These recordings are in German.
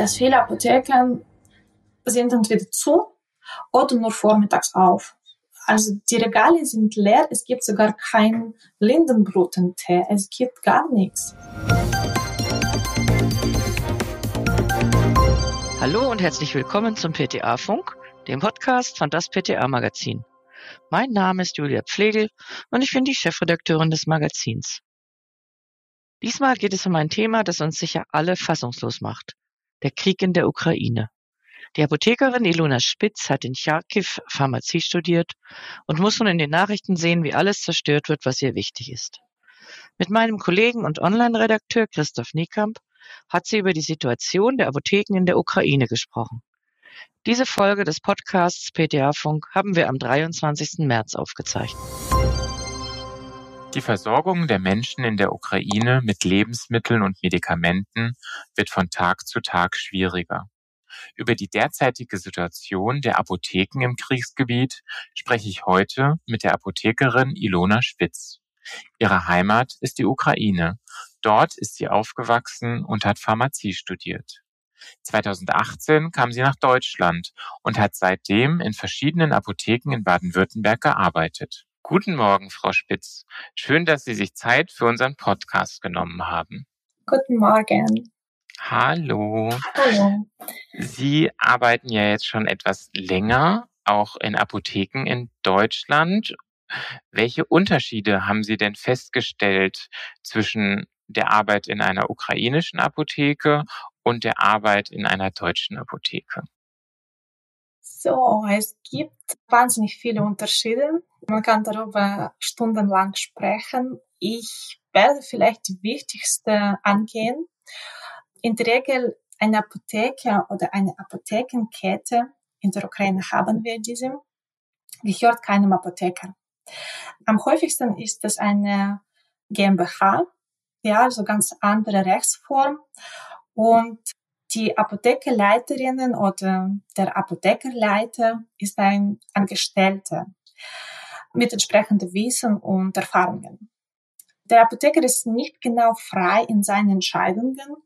dass viele Apotheken sind entweder zu oder nur vormittags auf. Also die Regale sind leer, es gibt sogar keinen Lindenblutentee, es gibt gar nichts. Hallo und herzlich willkommen zum PTA-Funk, dem Podcast von das PTA-Magazin. Mein Name ist Julia Pflegel und ich bin die Chefredakteurin des Magazins. Diesmal geht es um ein Thema, das uns sicher alle fassungslos macht. Der Krieg in der Ukraine. Die Apothekerin Ilona Spitz hat in Charkiw Pharmazie studiert und muss nun in den Nachrichten sehen, wie alles zerstört wird, was ihr wichtig ist. Mit meinem Kollegen und Online-Redakteur Christoph Niekamp hat sie über die Situation der Apotheken in der Ukraine gesprochen. Diese Folge des Podcasts PTA Funk haben wir am 23. März aufgezeichnet. Die Versorgung der Menschen in der Ukraine mit Lebensmitteln und Medikamenten wird von Tag zu Tag schwieriger. Über die derzeitige Situation der Apotheken im Kriegsgebiet spreche ich heute mit der Apothekerin Ilona Spitz. Ihre Heimat ist die Ukraine. Dort ist sie aufgewachsen und hat Pharmazie studiert. 2018 kam sie nach Deutschland und hat seitdem in verschiedenen Apotheken in Baden-Württemberg gearbeitet. Guten Morgen, Frau Spitz. Schön, dass Sie sich Zeit für unseren Podcast genommen haben. Guten Morgen. Hallo. Hallo. Sie arbeiten ja jetzt schon etwas länger, auch in Apotheken in Deutschland. Welche Unterschiede haben Sie denn festgestellt zwischen der Arbeit in einer ukrainischen Apotheke und der Arbeit in einer deutschen Apotheke? So, es gibt wahnsinnig viele Unterschiede. Man kann darüber stundenlang sprechen. Ich werde vielleicht die wichtigste angehen. In der Regel eine Apotheke oder eine Apothekenkette, in der Ukraine haben wir diese, gehört keinem Apotheker. Am häufigsten ist es eine GmbH, ja, also ganz andere Rechtsform. Und die Apothekerleiterinnen oder der Apothekerleiter ist ein Angestellter mit entsprechendem Wissen und Erfahrungen. Der Apotheker ist nicht genau frei in seinen Entscheidungen,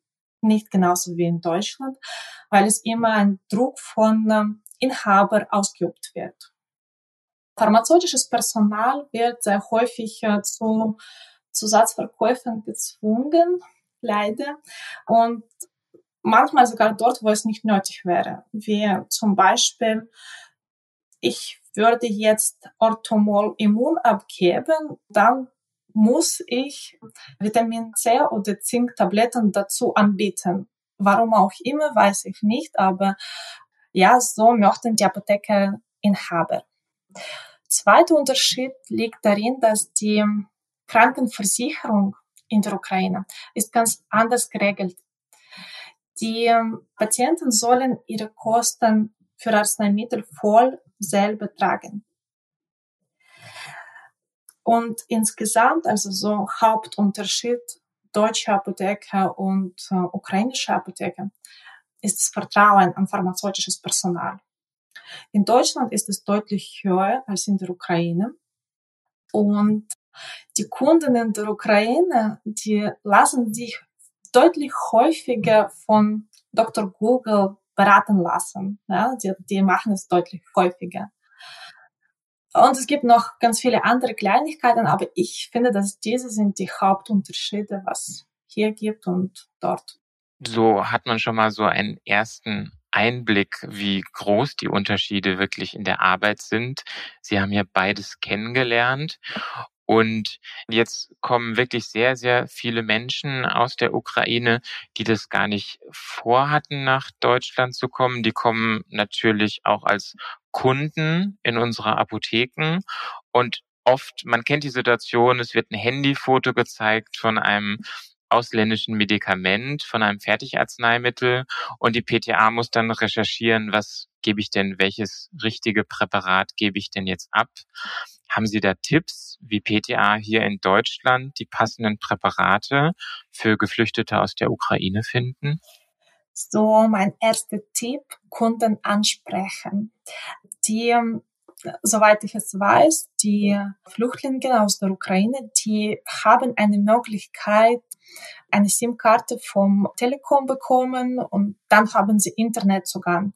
nicht genauso wie in Deutschland, weil es immer ein Druck von ähm, Inhaber ausgeübt wird. Pharmazeutisches Personal wird sehr häufig äh, zu Zusatzverkäufen gezwungen, leider. Und manchmal sogar dort, wo es nicht nötig wäre. Wie zum Beispiel, ich würde jetzt Orthomol Immun abgeben, dann muss ich Vitamin C oder Zinktabletten dazu anbieten. Warum auch immer, weiß ich nicht, aber ja, so möchten die Apothekerinhaber. Zweiter Unterschied liegt darin, dass die Krankenversicherung in der Ukraine ist ganz anders geregelt die ähm, Patienten sollen ihre Kosten für Arzneimittel voll selber tragen. Und insgesamt, also so Hauptunterschied deutsche Apotheke und äh, ukrainische Apotheke, ist das Vertrauen an pharmazeutisches Personal. In Deutschland ist es deutlich höher als in der Ukraine. Und die Kunden in der Ukraine, die lassen sich deutlich häufiger von Dr. Google beraten lassen. Ja, die, die machen es deutlich häufiger. Und es gibt noch ganz viele andere Kleinigkeiten, aber ich finde, dass diese sind die Hauptunterschiede, was hier gibt und dort. So hat man schon mal so einen ersten Einblick, wie groß die Unterschiede wirklich in der Arbeit sind. Sie haben ja beides kennengelernt und jetzt kommen wirklich sehr, sehr viele Menschen aus der Ukraine, die das gar nicht vorhatten, nach Deutschland zu kommen. Die kommen natürlich auch als Kunden in unsere Apotheken und oft, man kennt die Situation, es wird ein Handyfoto gezeigt von einem ausländischen Medikament, von einem Fertigarzneimittel und die PTA muss dann recherchieren, was gebe ich denn, welches richtige Präparat gebe ich denn jetzt ab? Haben Sie da Tipps, wie PTA hier in Deutschland die passenden Präparate für Geflüchtete aus der Ukraine finden? So, mein erster Tipp, Kunden ansprechen. Die, ähm, soweit ich es weiß, die Flüchtlinge aus der Ukraine, die haben eine Möglichkeit, eine SIM-Karte vom Telekom bekommen und dann haben sie Internetzugang.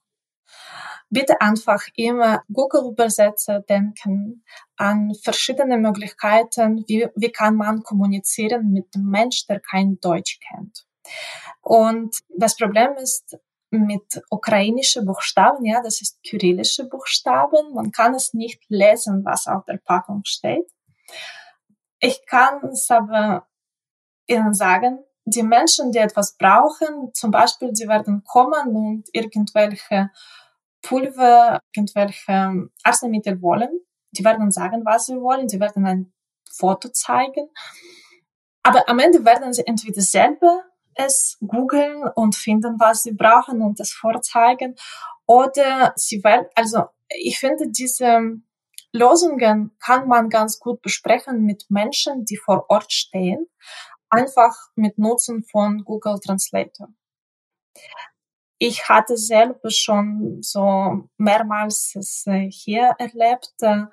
Bitte einfach immer Google-Übersetzer denken an verschiedene Möglichkeiten, wie, wie kann man kommunizieren mit einem Mensch, der kein Deutsch kennt. Und das Problem ist, mit ukrainischen Buchstaben, ja, das ist kyrillische Buchstaben. Man kann es nicht lesen, was auf der Packung steht. Ich kann es aber Ihnen sagen, die Menschen, die etwas brauchen, zum Beispiel, sie werden kommen und irgendwelche Pulver, irgendwelche Arzneimittel wollen. Die werden sagen, was sie wollen. Sie werden ein Foto zeigen. Aber am Ende werden sie entweder selber es googeln und finden, was sie brauchen und es vorzeigen. Oder sie werden, also ich finde, diese Lösungen kann man ganz gut besprechen mit Menschen, die vor Ort stehen, einfach mit Nutzen von Google Translator. Ich hatte selber schon so mehrmals es äh, hier erlebt, äh,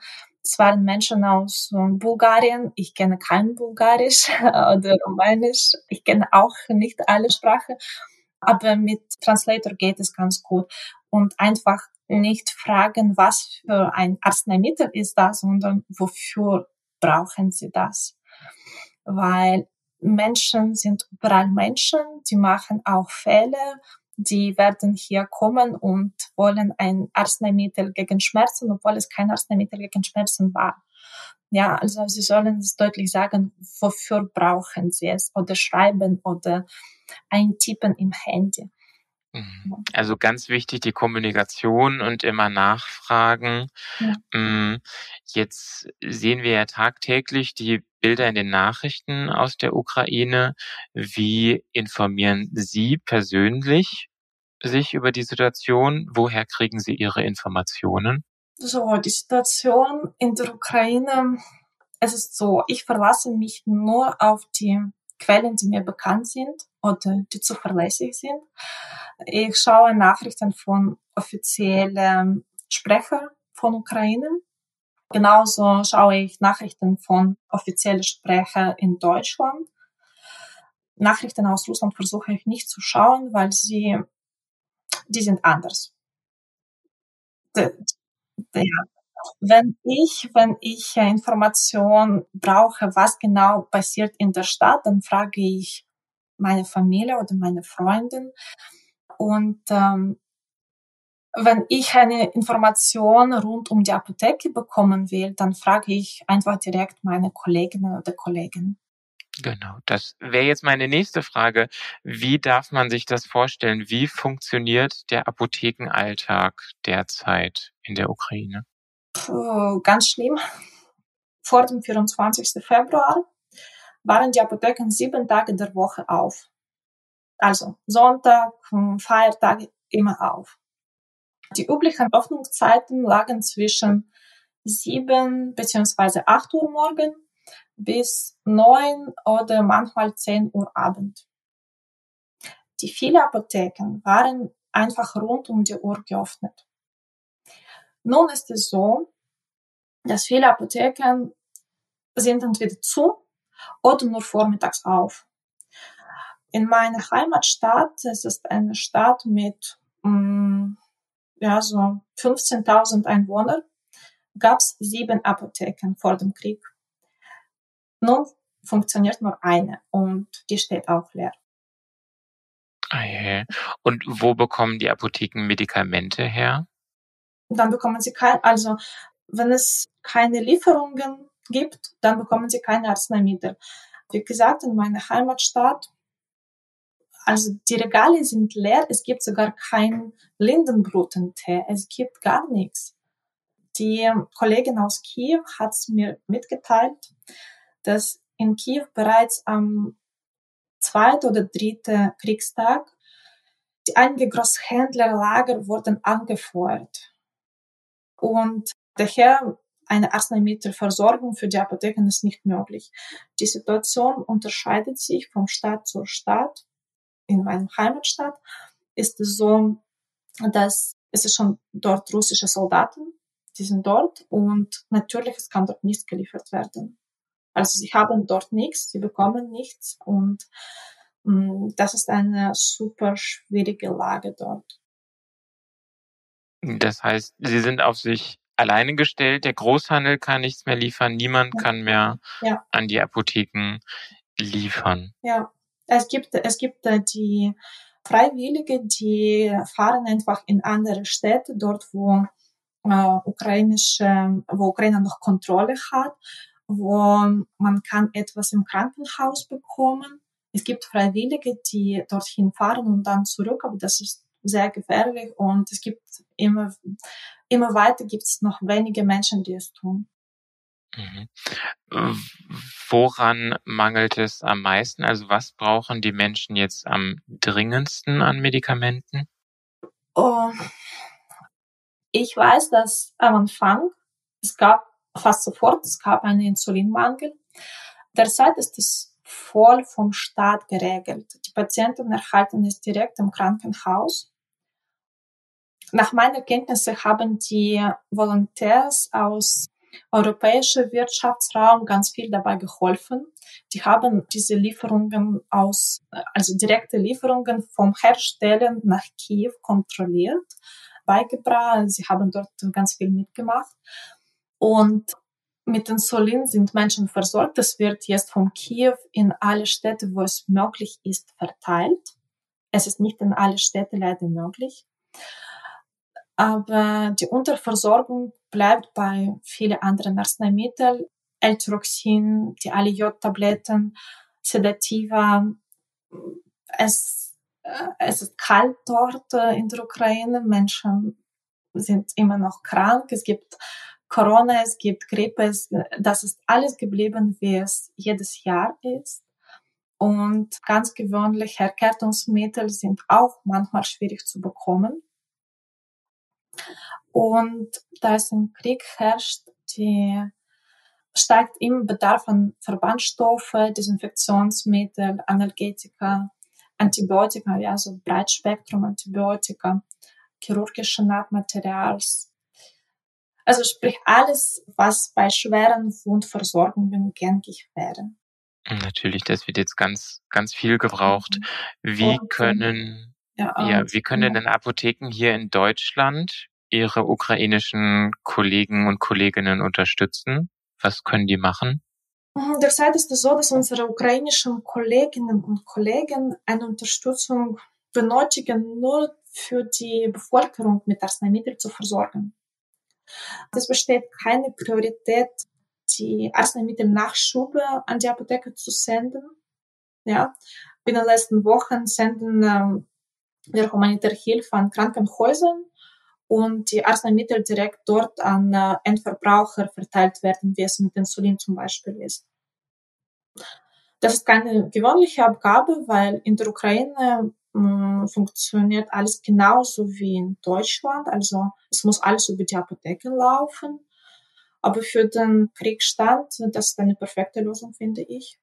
es waren Menschen aus Bulgarien. Ich kenne kein Bulgarisch oder Rumänisch. Ich kenne auch nicht alle Sprachen. Aber mit Translator geht es ganz gut. Und einfach nicht fragen, was für ein Arzneimittel ist das, sondern wofür brauchen sie das? Weil Menschen sind überall Menschen, die machen auch Fehler die werden hier kommen und wollen ein Arzneimittel gegen Schmerzen, obwohl es kein Arzneimittel gegen Schmerzen war. Ja, also sie sollen es deutlich sagen, wofür brauchen sie es oder schreiben oder eintippen im Handy. Mhm. Also ganz wichtig die Kommunikation und immer nachfragen. Ja. Mm, jetzt sehen wir ja tagtäglich die Bilder in den Nachrichten aus der Ukraine. Wie informieren Sie persönlich sich über die Situation? Woher kriegen Sie Ihre Informationen? So, die Situation in der Ukraine, es ist so, ich verlasse mich nur auf die Quellen, die mir bekannt sind oder die zuverlässig sind. Ich schaue Nachrichten von offiziellen Sprechern von Ukraine. Genauso schaue ich Nachrichten von offiziellen Sprechern in Deutschland. Nachrichten aus Russland versuche ich nicht zu schauen, weil sie, die sind anders. Ja. Wenn ich, wenn ich Information brauche, was genau passiert in der Stadt, dann frage ich meine Familie oder meine Freundin. Und ähm, wenn ich eine Information rund um die Apotheke bekommen will, dann frage ich einfach direkt meine Kolleginnen oder Kollegen. Genau, das wäre jetzt meine nächste Frage. Wie darf man sich das vorstellen? Wie funktioniert der Apothekenalltag derzeit in der Ukraine? Puh, ganz schlimm. Vor dem 24. Februar waren die Apotheken sieben Tage der Woche auf. Also Sonntag, Feiertage immer auf. Die üblichen Öffnungszeiten lagen zwischen sieben beziehungsweise acht Uhr morgen bis neun oder manchmal zehn Uhr Abend. Die vielen Apotheken waren einfach rund um die Uhr geöffnet. Nun ist es so, dass viele Apotheken sind entweder zu oder nur vormittags auf. In meiner Heimatstadt, es ist eine Stadt mit mm, ja, so 15.000 Einwohnern, gab es sieben Apotheken vor dem Krieg. Nun funktioniert nur eine und die steht auch leer. Ah, und wo bekommen die Apotheken Medikamente her? Dann bekommen sie kein, also wenn es keine Lieferungen gibt, dann bekommen sie keine Arzneimittel. Wie gesagt, in meiner Heimatstadt also die Regale sind leer, es gibt sogar kein Lindenbrutentee, es gibt gar nichts. Die Kollegin aus Kiew hat mir mitgeteilt, dass in Kiew bereits am zweiten oder dritten Kriegstag die einige Großhändlerlager wurden angefeuert. Und daher eine Arzneimittelversorgung für die Apotheken ist nicht möglich. Die Situation unterscheidet sich vom Stadt zur Stadt in meinem Heimatstadt ist es so, dass es ist schon dort russische Soldaten, die sind dort und natürlich es kann dort nichts geliefert werden. Also sie haben dort nichts, sie bekommen nichts und mh, das ist eine super schwierige Lage dort. Das heißt, sie sind auf sich alleine gestellt, der Großhandel kann nichts mehr liefern, niemand Ja. kann mehr Ja. an die Apotheken liefern. Ja, es gibt, es gibt äh, die Freiwillige, die fahren einfach in andere Städte, dort wo äh, ukrainische, wo Ukraine noch Kontrolle hat, wo man kann etwas im Krankenhaus bekommen. Es gibt Freiwillige, die dorthin fahren und dann zurück, aber das ist sehr gefährlich und es gibt immer, immer weiter gibt es noch wenige Menschen, die es tun. Mhm. Woran mangelt es am meisten? Also was brauchen die Menschen jetzt am dringendsten an Medikamenten? Oh, ich weiß, dass am Anfang, es gab fast sofort, es gab einen Insulinmangel. Derzeit ist es voll vom Staat geregelt. Die Patienten erhalten es direkt im Krankenhaus. Nach meiner Kenntnisse haben die Volontärs aus europäischer Wirtschaftsraum ganz viel dabei geholfen. Die haben diese Lieferungen aus, also direkte Lieferungen vom Herstellen nach Kiew kontrolliert, beigebracht. Sie haben dort ganz viel mitgemacht. Und mit Insulin sind Menschen versorgt. Das wird jetzt von Kiew in alle Städte, wo es möglich ist, verteilt. Es ist nicht in alle Städte leider möglich. Aber die Unterversorgung bleibt bei vielen anderen Arzneimitteln. L-Tyroxin, die ALJ-Tabletten, Sedativa. Es, äh, es ist kalt dort äh, in der Ukraine. Menschen sind immer noch krank. Es gibt Corona, es gibt Grippe. Das ist alles geblieben, wie es jedes Jahr ist. Und ganz gewöhnlich Herkärtungsmittel sind auch manchmal schwierig zu bekommen. Und da es ein Krieg herrscht, die steigt im Bedarf an Verbandstoffe, Desinfektionsmittel, Analgetika, Antibiotika, ja, so Breitspektrum-Antibiotika, chirurgische Nahtmaterials. Also sprich alles, was bei schweren Wundversorgungen gängig wäre. Natürlich, das wird jetzt ganz, ganz viel gebraucht. Wie Und, können, Ja, ja, und- wie können denn Apotheken hier in Deutschland ihre ukrainischen Kollegen und Kolleginnen unterstützen? Was können die machen? Derzeit ist es so, dass unsere ukrainischen Kolleginnen und Kollegen eine Unterstützung benötigen, nur für die Bevölkerung mit Arzneimitteln zu versorgen. Es besteht keine Priorität, die Arzneimittelnachschube an die Apotheke zu senden. Ja, in den letzten Wochen senden ähm, wir humanitäre Hilfe an Krankenhäusern und die Arzneimittel direkt dort an äh, Endverbraucher verteilt werden, wie es mit Insulin zum Beispiel ist. Das ist keine gewöhnliche Abgabe, weil in der Ukraine mh, funktioniert alles genauso wie in Deutschland. Also es muss alles über die Apotheke laufen. Aber für den Kriegsstand, das ist eine perfekte Lösung, finde ich.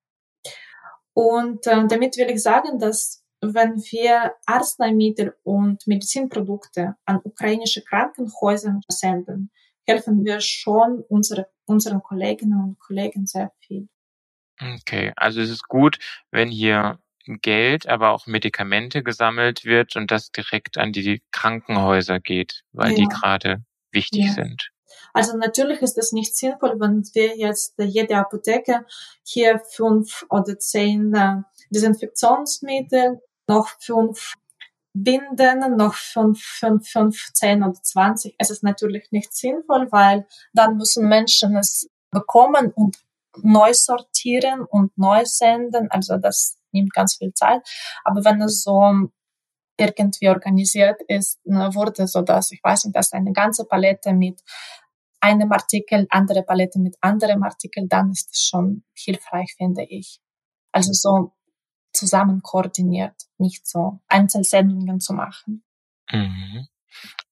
Und äh, damit will ich sagen, dass wenn wir Arzneimittel und Medizinprodukte an ukrainische Krankenhäuser senden, helfen wir schon unsere, unseren Kolleginnen und Kollegen sehr viel. Okay, also es ist gut, wenn hier Geld, aber auch Medikamente gesammelt wird und das direkt an die Krankenhäuser geht, weil die Ja. gerade wichtig Ja. sind. Also natürlich ist es nicht sinnvoll, wenn wir jetzt jede Apotheke hier fünf oder zehn äh, Desinfektionsmittel, noch fünf Binden, noch fünf, fünf, fünf, zehn oder zwanzig. Es ist natürlich nicht sinnvoll, weil dann müssen Menschen es bekommen und neu sortieren und neu senden. Also das nimmt ganz viel Zeit. Aber wenn es so irgendwie organisiert ist, wurde so, dass ich weiß nicht, dass eine ganze Palette mit einem Artikel, andere Palette mit anderem Artikel, dann ist es schon hilfreich, finde ich. Also so zusammen koordiniert, nicht so Einzelsendungen zu machen. Mhm.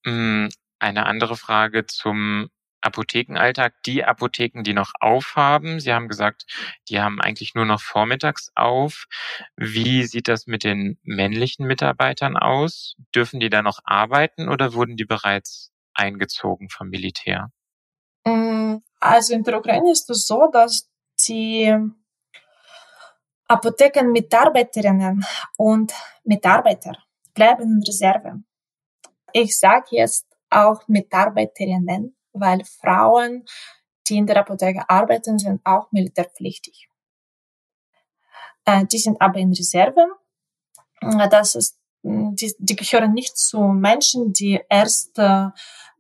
Mm, Eine andere Frage zum Apothekenalltag. Die Apotheken, die noch aufhaben, Sie haben gesagt, die haben eigentlich nur noch vormittags auf. Wie sieht das mit den männlichen Mitarbeitern aus? Dürfen die da noch arbeiten oder wurden die bereits eingezogen vom Militär? Mm, Also in der Ukraine ist es so, dass die Apothekenmitarbeiterinnen und Mitarbeiter bleiben in Reserve. Ich sage jetzt auch Mitarbeiterinnen, weil Frauen, die in der Apotheke arbeiten, sind auch militärpflichtig. Äh, die sind aber in Reserve. Äh, das ist, die, die gehören nicht zu Menschen, die erst äh,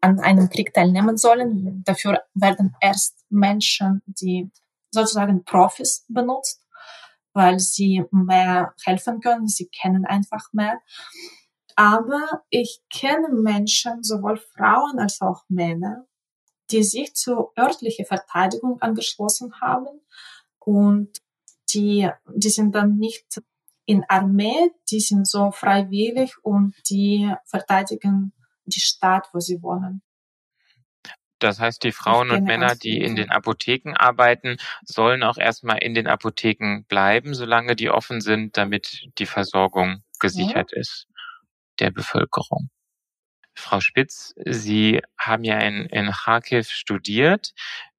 an einem Krieg teilnehmen sollen. Dafür werden erst Menschen, die sozusagen Profis benutzt, weil sie mehr helfen können. Sie kennen einfach mehr. Aber ich kenne Menschen, sowohl Frauen als auch Männer, die sich zur örtlichen Verteidigung angeschlossen haben und die, die sind dann nicht in Armee, die sind so freiwillig und die verteidigen die Stadt, wo sie wohnen. Das heißt, die Frauen und Männer, die in den Apotheken arbeiten, sollen auch erstmal in den Apotheken bleiben, solange die offen sind, damit die Versorgung gesichert ja. ist der Bevölkerung. Frau Spitz, Sie haben ja in, in Kharkiv studiert.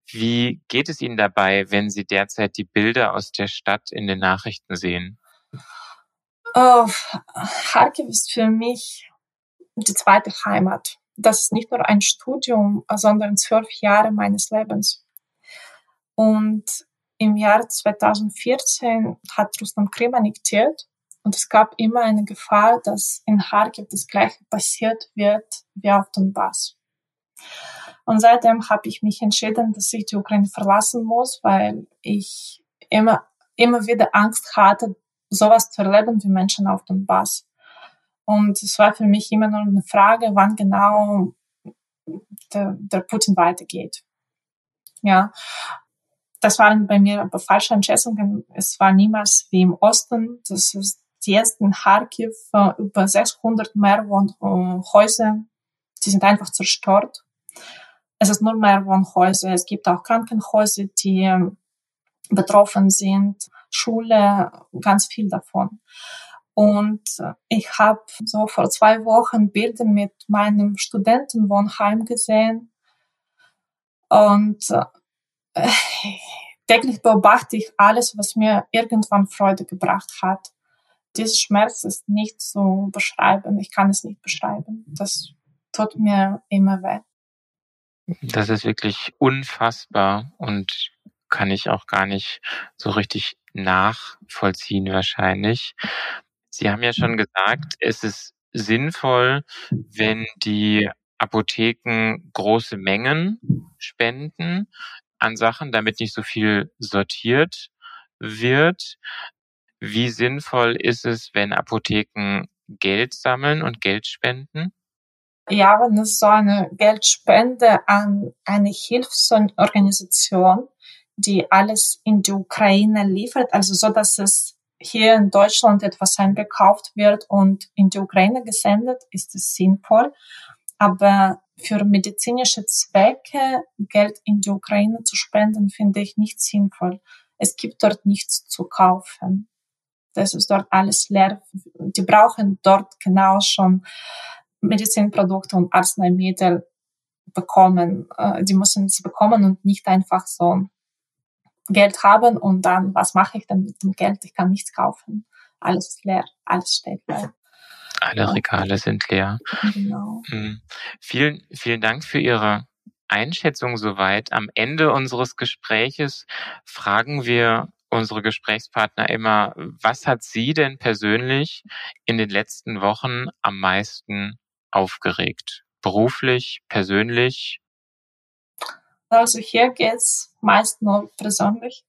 Wie geht es Ihnen dabei, wenn Sie derzeit die Bilder aus der Stadt in den Nachrichten sehen? Oh, Kharkiv ist für mich die zweite Heimat. Das ist nicht nur ein Studium, sondern zwölf Jahre meines Lebens. Und im Jahr 2014 hat Russland Krim annektiert und es gab immer eine Gefahr, dass in Kharkiv das Gleiche passiert wird wie auf Donbass. Und seitdem habe ich mich entschieden, dass ich die Ukraine verlassen muss, weil ich immer, immer wieder Angst hatte, sowas zu erleben wie Menschen auf Donbass. Und es war für mich immer noch eine Frage, wann genau der, der Putin weitergeht. Ja, das waren bei mir aber falsche Einschätzungen. Es war niemals wie im Osten. Das ist jetzt in Kharkiv äh, über 600 Mehrwohnhäuser, die sind einfach zerstört. Es ist nur Mehrwohnhäuser. Es gibt auch Krankenhäuser, die ähm, betroffen sind, Schule, ganz viel davon. Und äh, ich habe so vor zwei Wochen Bilder mit meinem Studentenwohnheim gesehen. Und äh, täglich beobachte ich alles, was mir irgendwann Freude gebracht hat dieser Schmerz ist nicht zu beschreiben. Ich kann es nicht beschreiben. Das tut mir immer weh. Das ist wirklich unfassbar und kann ich auch gar nicht so richtig nachvollziehen wahrscheinlich. Sie haben ja schon gesagt, es ist sinnvoll, wenn die Apotheken große Mengen spenden an Sachen, damit nicht so viel sortiert wird. Wie sinnvoll ist es, wenn Apotheken Geld sammeln und Geld spenden? Ja, wenn es so eine Geldspende an eine Hilfsorganisation, die alles in die Ukraine liefert, also so, dass es hier in Deutschland etwas eingekauft wird und in die Ukraine gesendet, ist es sinnvoll. Aber für medizinische Zwecke Geld in die Ukraine zu spenden, finde ich nicht sinnvoll. Es gibt dort nichts zu kaufen. Das ist dort alles leer. Die brauchen dort genau schon Medizinprodukte und Arzneimittel bekommen. Äh, die müssen sie bekommen und nicht einfach so Geld haben und dann, was mache ich denn mit dem Geld? Ich kann nichts kaufen. Alles leer, alles steht leer. Alle Regale sind leer. Genau. Mhm. Vielen, vielen Dank für Ihre Einschätzung soweit. Am Ende unseres Gespräches fragen wir unsere Gesprächspartner immer, was hat Sie denn persönlich in den letzten Wochen am meisten aufgeregt? Beruflich, persönlich? Also hier geht's meist nur persönlich.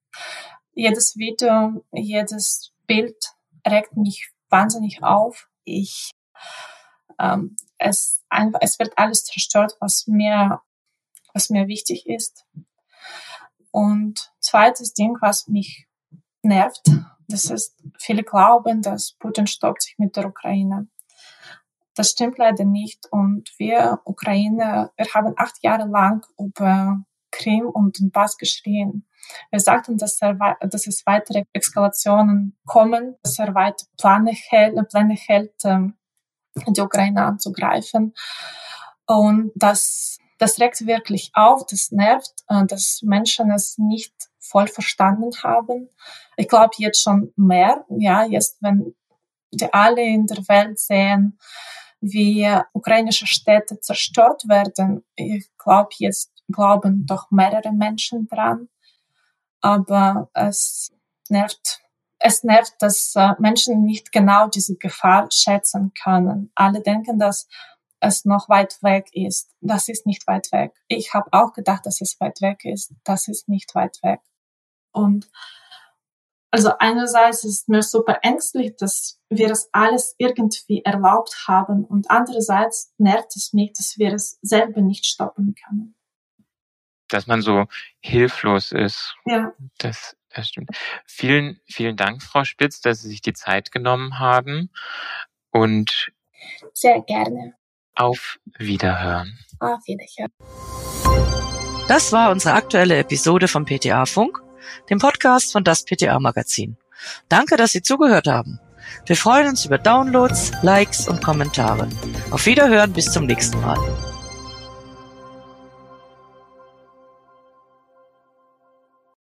Jedes Video, jedes Bild regt mich wahnsinnig auf. Ich, ähm, es, einfach, es wird alles zerstört, was mir, was mir wichtig ist. Und zweites Ding, was mich nervt. Das ist, viele glauben, dass Putin stoppt sich mit der Ukraine. Das stimmt leider nicht. Und wir Ukraine, wir haben acht Jahre lang über Krim und den Pass geschrien. Wir sagten, dass, dass es weitere Eskalationen kommen, dass er weiter Pläne hält, Pläne hält ähm, die Ukraine anzugreifen. Und das, das regt wirklich auf, das nervt, äh, dass Menschen es nicht voll verstanden haben. Ich glaube jetzt schon mehr, ja, jetzt wenn die alle in der Welt sehen, wie ukrainische Städte zerstört werden. Ich glaube, jetzt glauben doch mehrere Menschen dran. Aber es nervt. Es nervt, dass äh, Menschen nicht genau diese Gefahr schätzen können. Alle denken, dass es noch weit weg ist. Das ist nicht weit weg. Ich habe auch gedacht, dass es weit weg ist. Das ist nicht weit weg. Und also einerseits ist mir super ängstlich, dass wir das alles irgendwie erlaubt haben und andererseits nervt es mich, dass wir es selber nicht stoppen können. Dass man so hilflos ist. Ja. Das, das stimmt. Vielen, vielen Dank, Frau Spitz, dass Sie sich die Zeit genommen haben und sehr gerne. Auf Wiederhören. Auf Wiederhören. Das war unsere aktuelle Episode vom PTA Funk dem Podcast von das PTA Magazin. Danke, dass Sie zugehört haben. Wir freuen uns über Downloads, Likes und Kommentare. Auf Wiederhören bis zum nächsten Mal.